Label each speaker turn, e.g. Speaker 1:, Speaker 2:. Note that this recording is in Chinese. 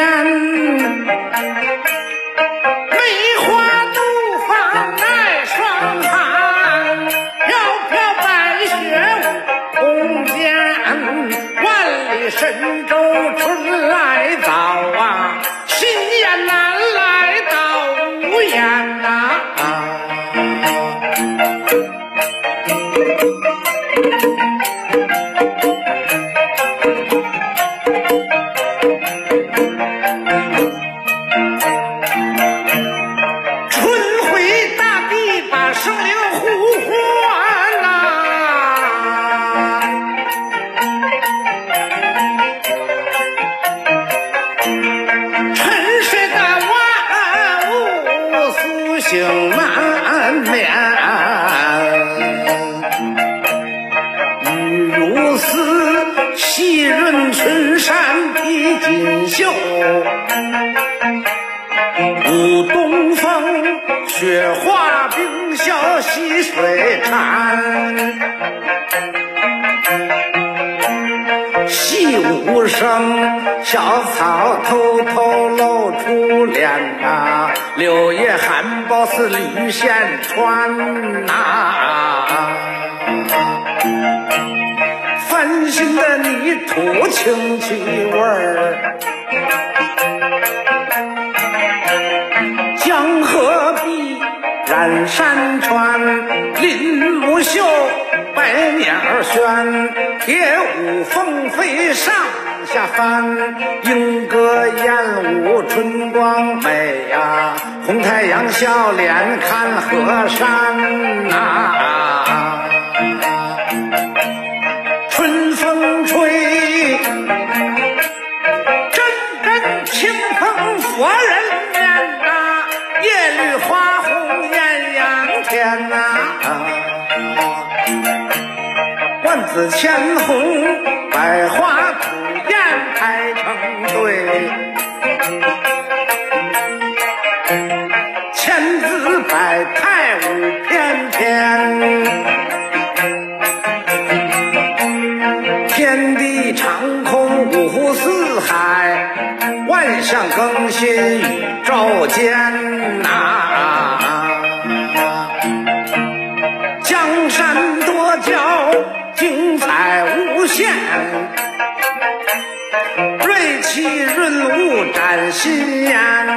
Speaker 1: 春呼唤呐沉睡的万物苏醒难眠雨如丝细润群山披锦绣舞东风雪化冰。水潺。细无声，小草偷偷露出脸呐、柳叶含苞似缕线穿呐、翻新的泥土清气味儿。染山川，林木秀，百鸟儿喧，铁舞凤飞上下翻，莺歌燕舞春光美呀、红太阳笑脸看河山呐、天地长空五湖四海，万象更新宇宙间呐、江山多娇，精彩无限，锐气润物展心颜。